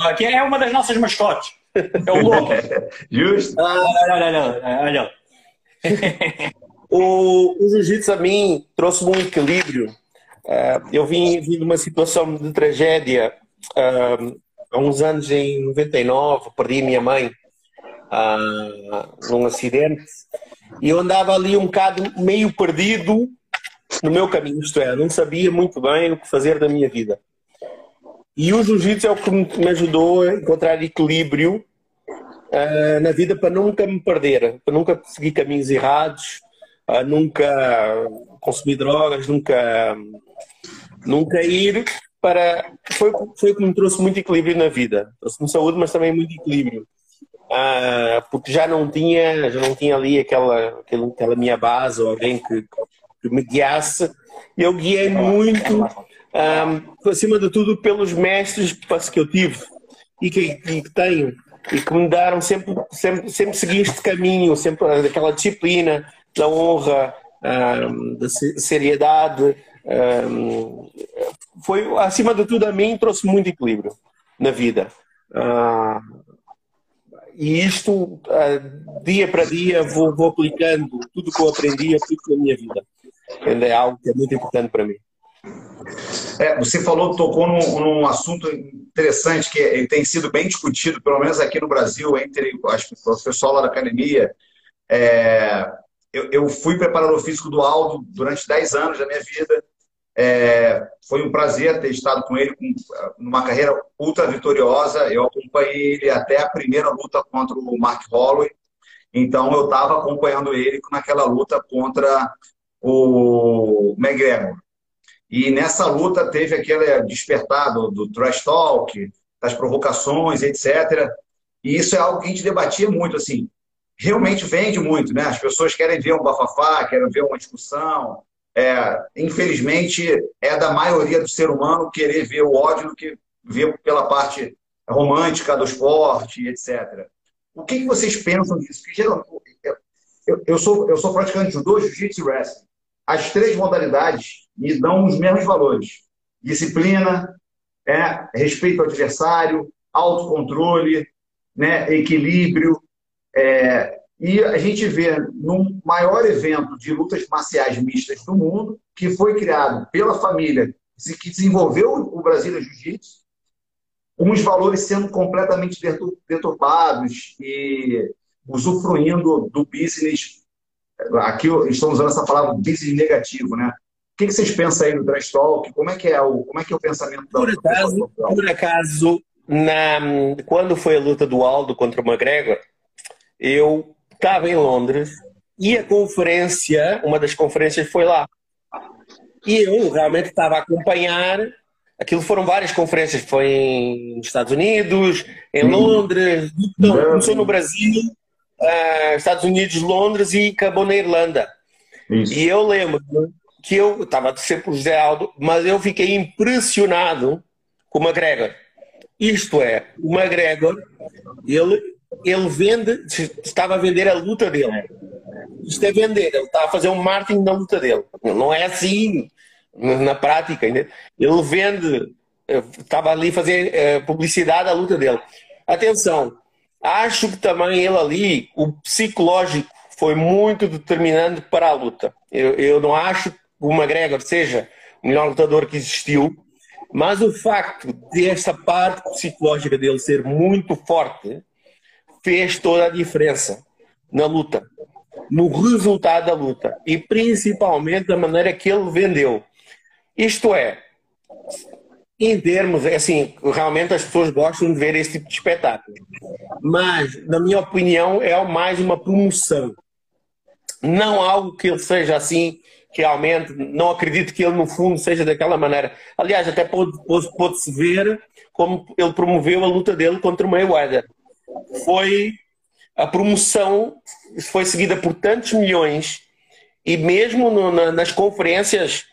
Aqui é uma das nossas mascotes. É o louco. Justo. Ah, olha, olha, olha. O, o jiu-jitsu a mim trouxe-me um equilíbrio. Uh, eu vim, vim de uma situação de tragédia uh, há uns anos, em 99, perdi minha mãe uh, num acidente e eu andava ali um bocado meio perdido no meu caminho, isto é, não sabia muito bem o que fazer da minha vida. E o jiu-jitsu é o que me ajudou a encontrar equilíbrio uh, na vida para nunca me perder, para nunca seguir caminhos errados, uh, nunca consumir drogas, nunca, nunca ir para. Foi, foi o que me trouxe muito equilíbrio na vida. Trouxe-me saúde, mas também muito equilíbrio. Ah, porque já não tinha já não tinha ali aquela, aquela minha base ou alguém que, que me guiasse. Eu guiei muito, ah, acima de tudo, pelos mestres que eu tive e que, que tenho e que me deram sempre, sempre, sempre segui este caminho, sempre aquela disciplina da honra, um, da seriedade, um, foi, acima de tudo, a mim trouxe muito equilíbrio na vida. Uh, e isto, uh, dia para dia, vou, vou aplicando tudo que eu aprendi, aplico na minha vida. É algo que é muito importante para mim. É, você falou, tocou num, num, assunto interessante que é, tem sido bem discutido, pelo menos aqui no Brasil, entre acho, o pessoal lá da academia. É, eu, eu, fui preparador físico do Aldo durante 10 anos da minha vida. É, foi um prazer ter estado com ele com, numa carreira ultra vitoriosa. Eu acompanhei ele até a primeira luta contra o Mark Holloway. Então, eu estava acompanhando ele naquela luta contra o McGregor. E nessa luta teve aquele despertado do trash talk, das provocações, etc. E isso é algo que a gente debatia muito, assim. Realmente vende muito, né? As pessoas querem ver um bafafá, querem ver uma discussão, é, infelizmente, é da maioria do ser humano querer ver o ódio do que ver pela parte romântica do esporte, etc. O que, que vocês pensam disso? Porque, eu, eu, sou, eu sou praticante de judô, jiu-jitsu e wrestling. As três modalidades me dão os mesmos valores. Disciplina, é, respeito ao adversário, autocontrole, né, equilíbrio, é, e a gente vê num maior evento de lutas marciais mistas do mundo, que foi criado pela família que desenvolveu o Brasília Jiu-Jitsu, uns valores sendo completamente deturpados e usufruindo do business. Aqui estamos usando essa palavra business negativo, né? Que, que vocês pensam aí no Trash Talk? Como é que é o, como é, que é o pensamento da Por acaso, por acaso na, quando foi a luta do Aldo contra o McGregor, eu estava em Londres e a conferência, uma das conferências foi lá. E eu realmente estava a acompanhar. Aquilo foram várias conferências, foi nos Estados Unidos, em hum. Londres, então, começou no Brasil, uh, Estados Unidos, Londres e acabou na Irlanda. Isso. E eu lembro que eu estava a torcer por José Aldo, mas eu fiquei impressionado com o McGregor. Isto é, o McGregor, ele, ele vende, estava a vender a luta dele. Isto é vender, ele está a fazer um marketing da luta dele. Não é assim na prática. Ele vende, estava ali a fazer eh, publicidade à luta dele. Atenção, acho que também ele ali, o psicológico foi muito determinante para a luta. Eu, eu não acho o McGregor seja o melhor lutador que existiu, mas o facto de essa parte psicológica dele ser muito forte fez toda a diferença na luta, no resultado da luta e principalmente da maneira que ele vendeu. Isto é, em termos, é assim, realmente as pessoas gostam de ver esse tipo de espetáculo, mas, na minha opinião, é mais uma promoção. Não algo que ele seja assim realmente não acredito que ele no fundo seja daquela maneira. Aliás, até pode-se pode, ver como ele promoveu a luta dele contra o Mayweather. Foi a promoção foi seguida por tantos milhões e mesmo no, na, nas conferências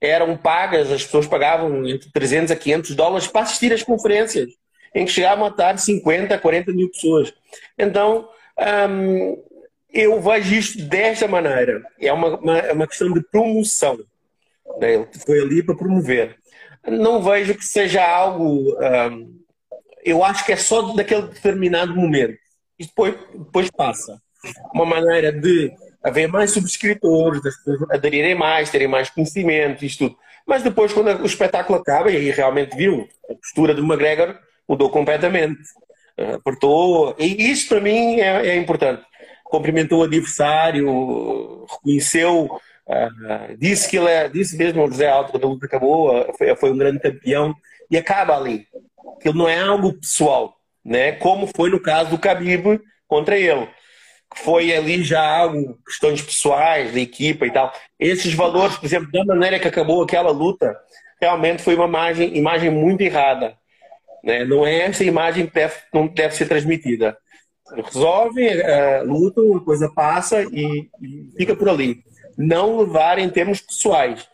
eram pagas, as pessoas pagavam entre 300 a 500 dólares para assistir às conferências, em que chegavam a estar 50 a 40 mil pessoas. Então, hum, eu isto desta maneira. É uma, uma, é uma questão de promoção. Né? Ele foi ali para promover. Não vejo que seja algo. Um, eu acho que é só daquele determinado momento. E depois, depois passa. Uma maneira de haver mais subscritores, das pessoas aderirem mais, terem mais conhecimento, isto tudo. Mas depois, quando o espetáculo acaba, e aí realmente viu, a postura do McGregor mudou completamente. Apertou. E isso para mim é, é importante cumprimentou o adversário, reconheceu, uh, disse que ele é, disse mesmo o José Alto quando a luta acabou, foi, foi, um grande campeão e acaba ali. Aquilo não é algo pessoal, né? como foi no caso do Khabib contra ele. Foi ali já algo, questões pessoais da equipa e tal. Esses valores, por exemplo, da maneira que acabou aquela luta, realmente foi uma imagem, imagem muito errada. Né? Não é essa imagem que deve, não deve ser transmitida resolve, é, luta, a coisa passa e, e, fica por ali. Não levar em termos pessoais.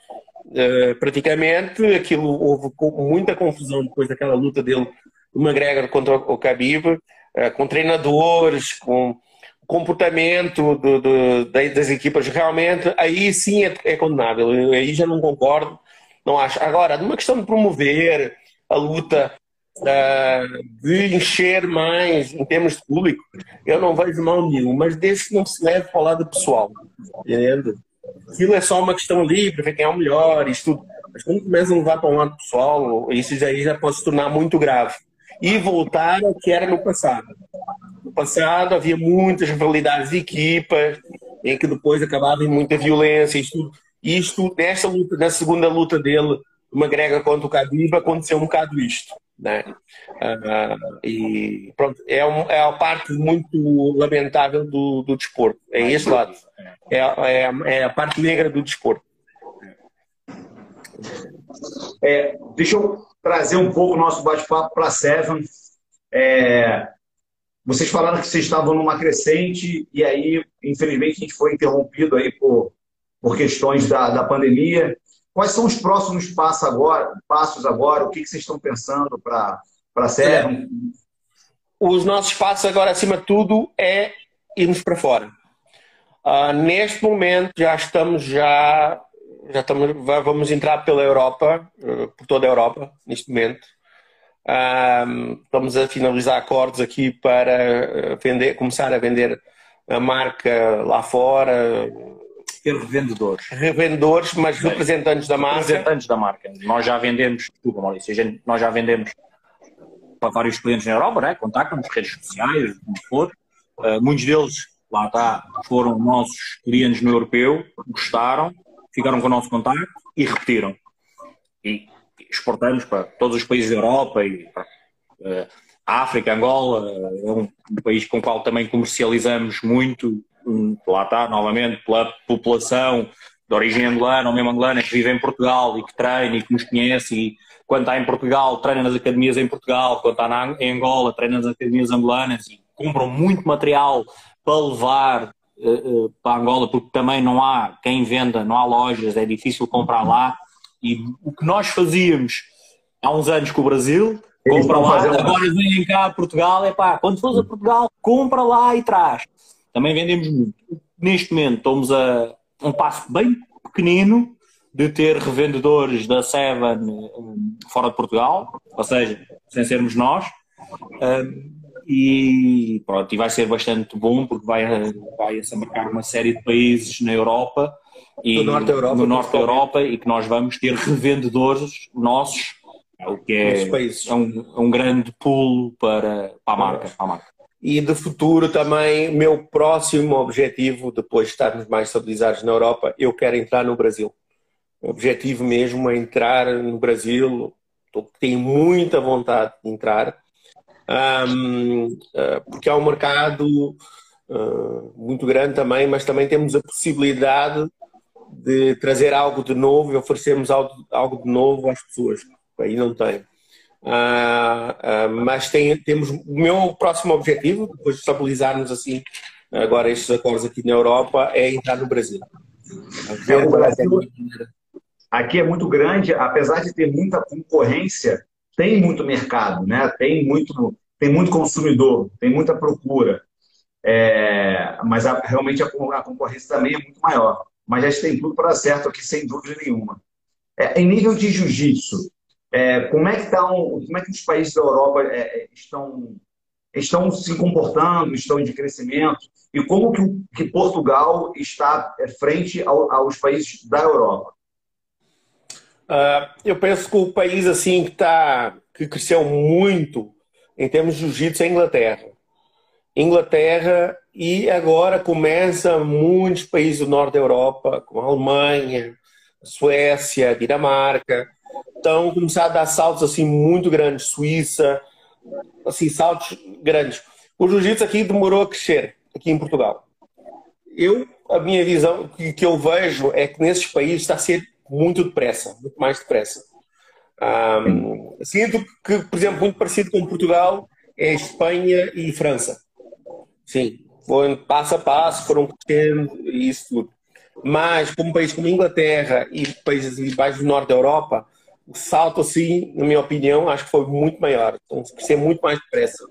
É, praticamente aquilo houve muita confusão depois daquela luta dele, do McGregor contra o Khabib, é, com treinadores, com comportamento do, do, das equipas. Realmente, aí sim é, é condenável. Aí já não concordo. Não acho. Agora, numa questão de promover a luta uh, de encher mais em termos de público, eu não vejo mal nenhum, mas desde que não se leve para o lado pessoal. Entende? Aquilo é só uma questão ali para ver quem é o melhor, isto tudo. Mas quando começa a levar para um lado pessoal, isso já, já pode se tornar muito grave. E voltar ao que era no passado. No passado havia muitas rivalidades de equipas, em que depois acabava em muita violência, isto tudo. Isto, nesta luta, na segunda luta dele, uma grega contra o Khabib, aconteceu um bocado isto. Né? Uh, e pronto, é, um, é a parte muito lamentável do, do desporto. É esse lado. É, é, é a parte negra do desporto. É, deixa eu trazer um pouco o nosso bate-papo para a Seven. É, vocês falaram que vocês estavam numa crescente e aí, infelizmente, a gente foi interrompido aí por, por questões da, da pandemia. Quais são os próximos passos agora? Passos agora? O que, que vocês estão pensando para a Serra? É. Os nossos passos agora, acima de tudo, é irmos para fora. Uh, neste momento já estamos já já estamos vamos entrar pela Europa uh, por toda a Europa neste momento uh, estamos a finalizar acordos aqui para vender começar a vender a marca lá fora ter revendedores. Revendedores, mas representantes da marca. Representantes da marca. Nós já vendemos, desculpa Maurício, gente, nós já vendemos para vários clientes na Europa, né? contactam-nos, redes sociais, como for. Uh, muitos deles, lá está, foram nossos clientes no europeu, gostaram, ficaram com o nosso contacto e repetiram. E exportamos para todos os países da Europa e para uh, África, Angola, é um país com o qual também comercializamos muito, um, lá está, novamente, pela população de origem angolana ou mesmo angolana que vive em Portugal e que treina e que nos conhece e quando está em Portugal treina nas academias em Portugal, quando está na, em Angola treina nas academias angolanas e compram muito material para levar uh, uh, para Angola porque também não há quem venda, não há lojas, é difícil comprar lá e o que nós fazíamos há uns anos com o Brasil compra lá, agora vem cá a Portugal, é pá, quando fores a Portugal, compra lá e traz. Também vendemos muito. Neste momento estamos a um passo bem pequenino de ter revendedores da Seven um, fora de Portugal, ou seja, sem sermos nós. Um, e pronto, e vai ser bastante bom porque vai, vai se marcar uma série de países na Europa e no Norte da Europa, no norte da Europa e que nós vamos ter revendedores nossos, o que é, é um, é um grande pulo para, para, a marca, para a marca. E de futuro também, meu próximo objetivo, depois de estarmos mais estabilizados na Europa, eu quero entrar no Brasil. O objetivo mesmo é entrar no Brasil, tenho muita vontade de entrar, ah, porque é um mercado uh, muito grande também, mas também temos a possibilidade de trazer algo de novo e oferecermos algo, algo de novo às pessoas. Aí não tem. Uh, uh, mas tem, temos o meu próximo objetivo, depois de estabilizarmos assim agora estes acordos aqui na Europa, é entrar no Brasil. O Brasil aqui é muito grande, apesar de ter muita concorrência, tem muito mercado, né? tem, muito, tem muito consumidor, tem muita procura. É, mas a, realmente a, a, concorrência também é muito maior. Mas a gente tem tudo para certo aqui, sem dúvida nenhuma. É, em nível de jiu-jitsu, é, como, é que tá um, como é que os países da Europa é, é, estão, estão se comportando, estão de crescimento? E como que, que Portugal está é, frente ao, aos países da Europa? Uh, eu penso que o país assim que, tá, que cresceu muito em termos de jiu-jitsu é a Inglaterra. Inglaterra e agora começa muitos países do norte da Europa, como a Alemanha, a Suécia, a Dinamarca, estão começando a dar saltos assim muito grandes, Suíça, assim saltos grandes. O jiu-jitsu aqui demorou a crescer aqui em Portugal. Eu a minha visão que, que eu vejo é que nesses países está a ser muito depressa, muito mais depressa. Um, sinto que, por exemplo, muito parecido com Portugal é Espanha e França. Sim, foram passo a passo, foram crescendo e isso tudo. Mas, como um país como Inglaterra e países baixos do norte da Europa, o salto, assim, na minha opinião, acho que foi muito maior. Então, crescer muito mais depressa.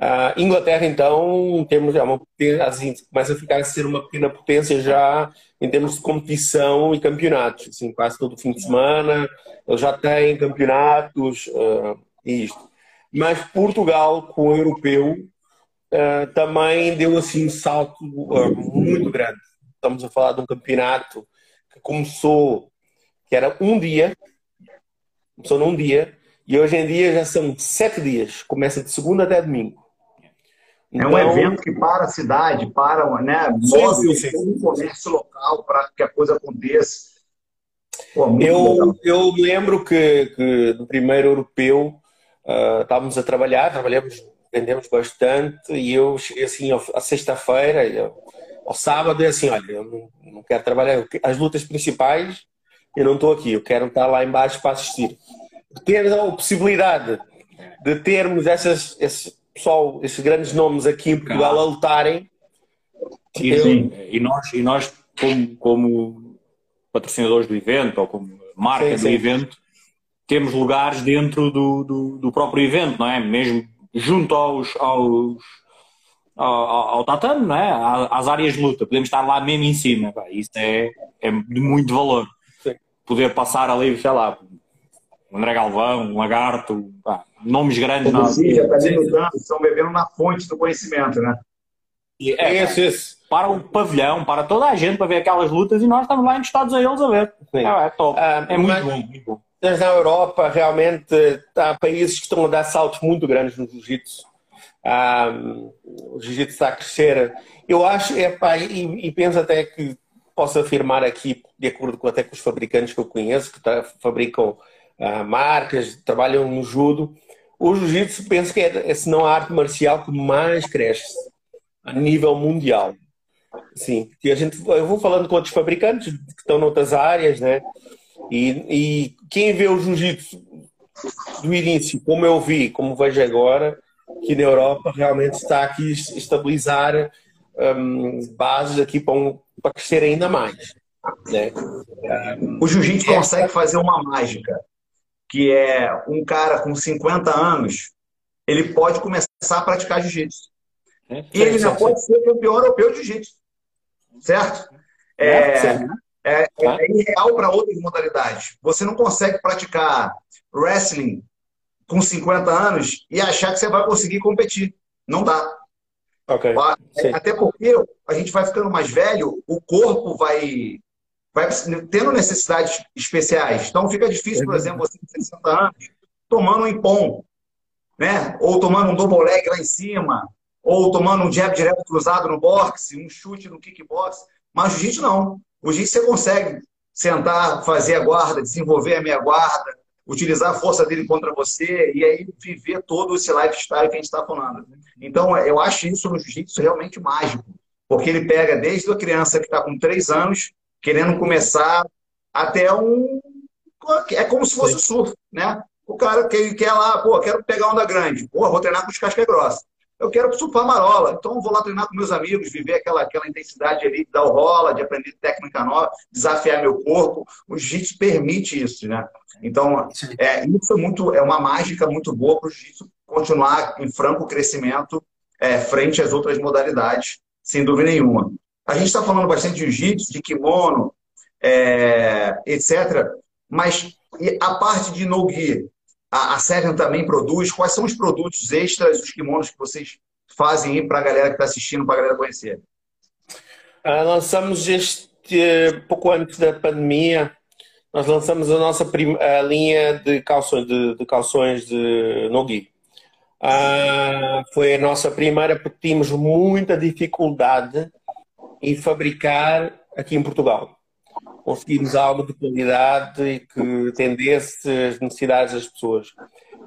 Uh, Inglaterra, então, temos já uma assim, começa a ficar a ser uma pequena potência já em termos de competição e campeonatos. Assim, quase todo fim de semana, eles já têm campeonatos uh, e isto. Mas Portugal, com o europeu, uh, também deu assim um salto muito grande. Estamos a falar de um campeonato que começou, que era um dia, começou num dia, e hoje em dia já são sete dias, começa de segunda até domingo. Então, é um então, evento que para a cidade, para, né, move o comércio local para que a coisa aconteça. Pô, eu, eu lembro que, que no primeiro europeu uh, estávamos a trabalhar, trabalhamos, vendemos bastante, e eu cheguei assim à sexta-feira, ao sábado, e assim: olha, eu não, não quero trabalhar, as lutas principais eu não estou aqui, eu quero estar lá embaixo para assistir. Ter a possibilidade de termos essas, esses pessoal, esses grandes nomes aqui em Portugal a lutarem. Sim, eu... sim. E nós, e nós como, como patrocinadores do evento ou como marca sim, do sim. evento, temos lugares dentro do, do, do, próprio evento, não é? Mesmo junto aos, aos ao, ao tatame, não é? Às áreas de luta. Podemos estar lá mesmo em cima. Isso é, é de muito valor. Sim. Poder passar ali, sei lá, André Galvão, um Lagarto, pá, nomes grandes. Já está estão bebendo na fonte do conhecimento, né? E é, esse, esse. Para o pavilhão, para toda a gente, para ver aquelas lutas e nós estamos lá encostados a eles a ver. É, é top. Ah, é muito bom, muito bom. Mas na Europa, realmente, há países que estão a dar saltos muito grandes no jiu-jitsu. Um, o jiu-jitsu está a crescer. Eu acho, é, pá, e, e penso até que posso afirmar aqui, de acordo com até com os fabricantes que eu conheço, que tá, fabricam uh, marcas, trabalham no judo, o jiu-jitsu penso que é, é, se não a arte marcial que mais cresce a nível mundial. Sim, que a gente, eu vou falando com outros fabricantes que estão noutras áreas, né? E, e quem vê o jiu-jitsu do início, como eu vi, como vejo agora, que na Europa realmente está aqui estabilizar um, bases aqui para, um, para crescer ainda mais. Né? O jiu-jitsu é. consegue fazer uma mágica, que é um cara com 50 anos, ele pode começar a praticar jiu-jitsu. É, e ele não pode ser campeão europeu de jiu-jitsu. Certo? É, é, é, é irreal para outras modalidades. Você não consegue praticar wrestling com 50 anos e achar que você vai conseguir competir. Não dá. Okay. Até porque a gente vai ficando mais velho, o corpo vai, vai tendo necessidades especiais. Então fica difícil, por exemplo, você com 60 anos, tomando um impom, né? ou tomando um double leg lá em cima, ou tomando um jab direto cruzado no boxe, um chute no kickbox. Mas jiu-jitsu não. O jiu-jitsu você consegue sentar, fazer a guarda, desenvolver a meia guarda, utilizar a força dele contra você e aí viver todo esse lifestyle que a gente está falando. Então, eu acho isso no jiu-jitsu realmente mágico, porque ele pega desde a criança que está com três anos, querendo começar, até um. É como se fosse o surf, né? O cara que quer lá, pô, quero pegar onda grande, pô, vou treinar com os cascas grossas. Eu quero surfar marola, então vou lá treinar com meus amigos, viver aquela, aquela intensidade ali, dar o rola, de aprender técnica nova, desafiar meu corpo. O jiu-jitsu permite isso, né? Então, é, isso é, muito, é uma mágica muito boa para o jiu-jitsu continuar em franco crescimento é, frente às outras modalidades, sem dúvida nenhuma. A gente está falando bastante de jiu-jitsu, de kimono, é, etc. Mas a parte de no-gi, a, a Seven também produz? Quais são os produtos extras, os kimonos que vocês fazem para a galera que está assistindo, para a galera conhecer? Lançamos este pouco antes da pandemia nós lançamos a nossa a linha de calções de, de calções de Nogi. Ah, foi a nossa primeira porque tínhamos muita dificuldade em fabricar aqui em Portugal. Conseguimos algo de qualidade e que atendesse as necessidades das pessoas.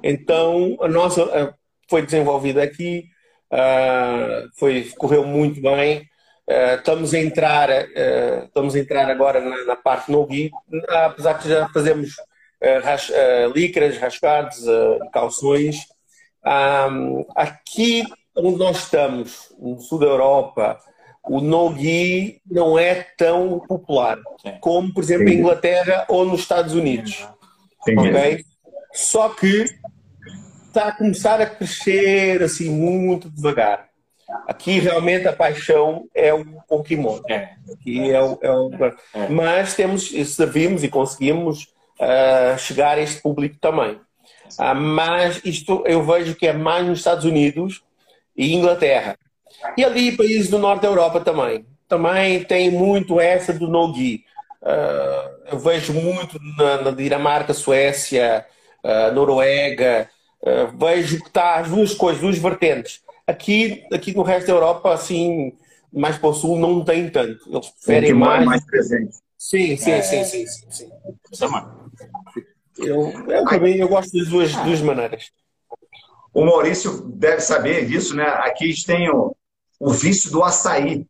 Então, a nossa foi desenvolvida aqui, ah, foi, correu muito bem Uh, estamos a entrar, uh, estamos a entrar agora na, na parte no Gui, apesar que já fazemos ras, licras, rascados, calções. Aqui onde nós estamos, no sul da Europa, o no-gi não é tão popular como, por exemplo, em Inglaterra ou nos Estados Unidos. Ok? Só que está a começar a crescer assim muito devagar. Aqui realmente a paixão é o Pokémon. É. Aqui é o, é o... É. Mas temos, servimos e conseguimos uh, chegar a este público também. Uh, mas isto eu vejo que é mais nos Estados Unidos e Inglaterra. E ali países do norte da Europa também. Também tem muito essa do no-gi. Uh, eu vejo muito na, na Dinamarca, Suécia, Noruega. vejo que está as duas coisas, duas vertentes Aqui, aqui no resto da Europa, assim, mais para o sul, não tem tanto. Eles preferem mais... mais presente. Sim, sim, é... sim, sim, sim, sim. Eu, eu também eu gosto das duas, duas maneiras. O Maurício deve saber disso, né? Aqui a gente tem o, o vício do açaí.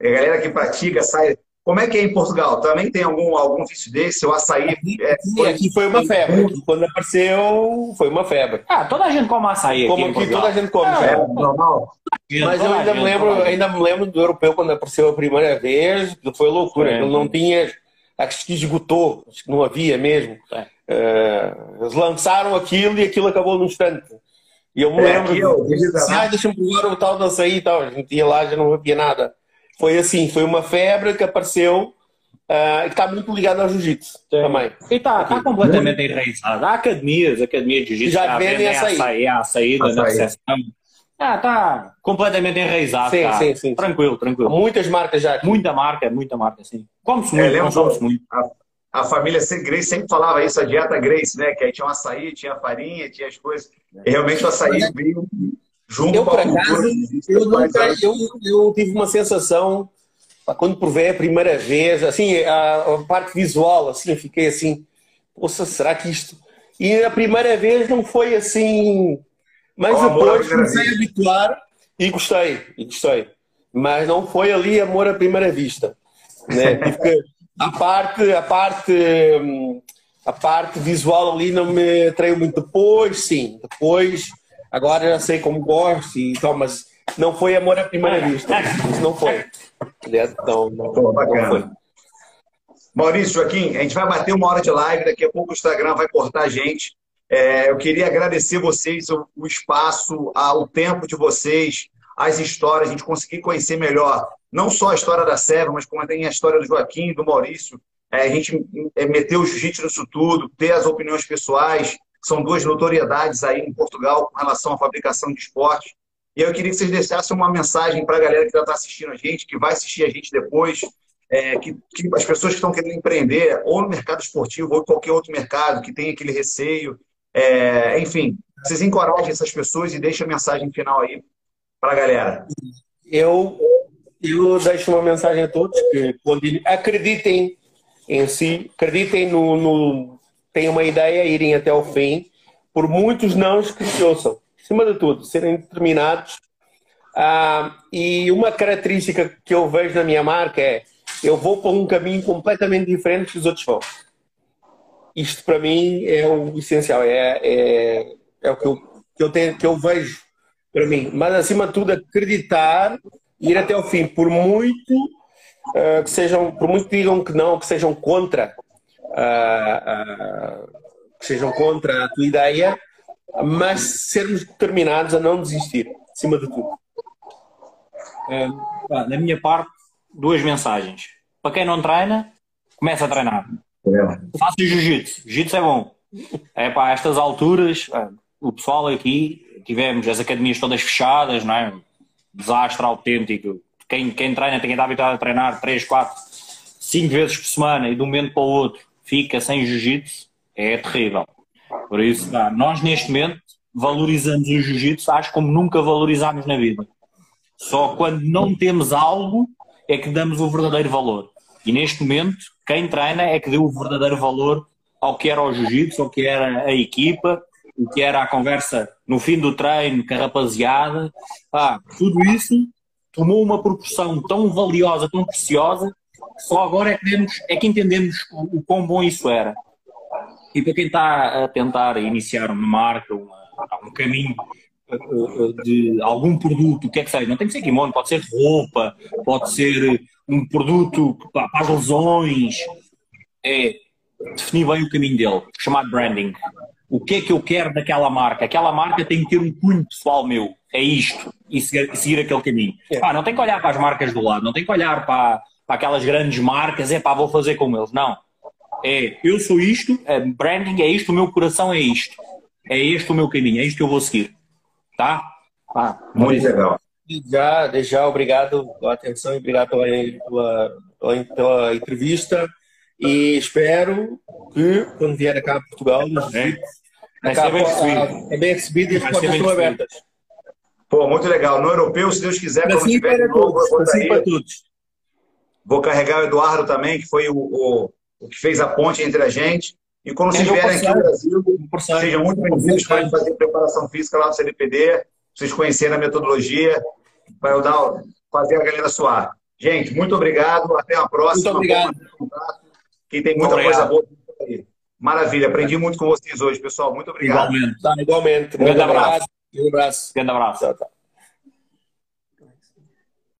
A galera que pratica sai como é que é em Portugal? Também tem algum, algum vício desse? O açaí. Aqui, é, foi... aqui foi uma febre. Aqui, quando apareceu, foi uma febre. Ah, toda a gente come açaí. Como aqui, aqui toda a gente come. É, é normal. Mas eu ainda me, lembro, ainda me lembro do europeu quando apareceu a primeira vez, foi loucura. É. Ele não tinha. Acho que esgotou, acho que não havia mesmo. É. Uh, eles lançaram aquilo e aquilo acabou num instante. E eu me é, lembro. Eu, ah, deixa-me provar o tal do açaí e tal. A gente ia lá já não havia nada foi assim, foi uma febre que apareceu uh, que está muito ligada ao jiu-jitsu também. E está tá completamente enraizado. Há academias, academias de jiu-jitsu já vendem açaí. açaí, açaí da recepção. Ah, está completamente enraizado. Sim, sim, sim, Tranquilo, tranquilo. Muitas marcas já. Aqui. Muita marca, muita marca, sim. Come-se muito, é, consome-se muito. A, a, família Grace sempre falava isso, a dieta Grace, né? Que aí tinha um açaí, tinha farinha, tinha as coisas. E realmente o açaí veio Junto eu, por acaso, eu, nunca, eu, eu tive uma sensação quando provei a primeira vez, assim, a, a parte visual, assim, fiquei assim, poxa, será que isto. E a primeira vez não foi assim. Mas oh, depois comecei a habituar e gostei, e gostei. Mas não foi ali amor à primeira vista. Né? Porque a parte, a parte, a parte visual ali não me atraiu muito. Depois, sim, depois, agora já sei como gosto e tal, mas não foi amor à primeira vista. Isso não foi. Então, não, não foi. Maurício, Joaquim, a gente vai bater uma hora de live, daqui a pouco o Instagram vai cortar a gente. É, eu queria agradecer vocês o, o espaço, a, o tempo de vocês, as histórias, a gente conseguir conhecer melhor, não só a história da Sérvia, mas como tem a história do Joaquim do Maurício. É, a gente é, meter o jiu-jitsu nisso tudo, ter as opiniões pessoais, são duas notoriedades aí em Portugal com relação à fabricação de esporte. E eu queria que vocês deixassem uma mensagem para a galera que já está assistindo a gente, que vai assistir a gente depois, é, que, que, as pessoas que estão querendo empreender, ou no mercado esportivo, ou em qualquer outro mercado, que tem aquele receio. É, enfim, vocês encorajem essas pessoas e deixem a mensagem final aí para a galera. Eu, eu deixo uma mensagem a todos que acreditem em si, acreditem no, no tenham uma ideia, irem até o fim, por muitos nãos que se ouçam acima de tudo, serem determinados. Ah, e uma característica que eu vejo na minha marca é eu vou por um caminho completamente diferente que os outros vão. Isto para mim é o essencial, é, é, é o que eu, que, eu tenho, que eu vejo para mim. Mas acima de tudo, acreditar ir até o fim, por muito uh, que sejam, por muito que digam que não, que sejam contra, uh, uh, que sejam contra a tua ideia, mas sermos determinados a não desistir, acima de tudo. Na minha parte, duas mensagens. Para quem não treina, começa a treinar. É. Faça jiu-jitsu. Jiu-jitsu é bom. É para estas alturas, o pessoal aqui, tivemos as academias todas fechadas, não é? Desastre autêntico. Quem, quem treina tem que estar habituado a treinar 3, 4, 5 vezes por semana e de um momento para o outro fica sem jiu-jitsu, é terrível. Por isso, tá, nós neste momento valorizamos o jiu-jitsu, acho como nunca valorizámos na vida. Só quando não temos algo é que damos o verdadeiro valor. E neste momento, quem treina é que deu o verdadeiro valor ao que era o jiu-jitsu, ao que era a equipa, o que era a conversa no fim do treino com a rapaziada. Ah, tudo isso tomou uma proporção tão valiosa, tão preciosa, só agora é que, vemos, é que entendemos o, o quão bom isso era. E para quem está a tentar iniciar uma marca, uma, um caminho eh, eh, de algum produto, o que é que seja, não tem que ser kimono, pode ser roupa, pode ser um produto para as lesões, é definir bem o caminho dele, chamado branding. O que é que eu quero daquela marca? Aquela marca tem que ter um cunho pessoal meu, é isto, e seguir, seguir aquele caminho. É. Pá, não tem que olhar para as marcas do lado, não tem que olhar para, para aquelas grandes marcas, é pá, vou fazer como eles. Não é eu sou isto, é, branding é isto, o meu coração é isto. É este o meu caminho, é isto que eu vou seguir. Tá? Ah, Muito legal. Já, já, obrigado pela atenção e obrigado pela, pela, pela, pela entrevista. E espero que, quando vier cá a Portugal, nos é. Vai ser bem recebido. É bem recebido e as portas estão abertas. Pô, muito legal. No europeu, se Deus quiser, quando tiver de novo, assim para todos. Vou carregar o Eduardo também, que foi o, o o que fez a ponte entre a gente. E quando vocês vierem aqui no Brasil, sejam muito bem-vindos para fazer preparação física lá no CDPD, vocês conhecerem a metodologia, para eu dar, fazer a galera suar. Gente, muito obrigado. Até a próxima. Muito obrigado. Que tem muita coisa boa aí. Maravilha, aprendi muito com vocês hoje, pessoal. Muito obrigado. Igualmente. Tá, igualmente. Um grande abraço. Um abraço. Grande abraço. Tchau, tchau.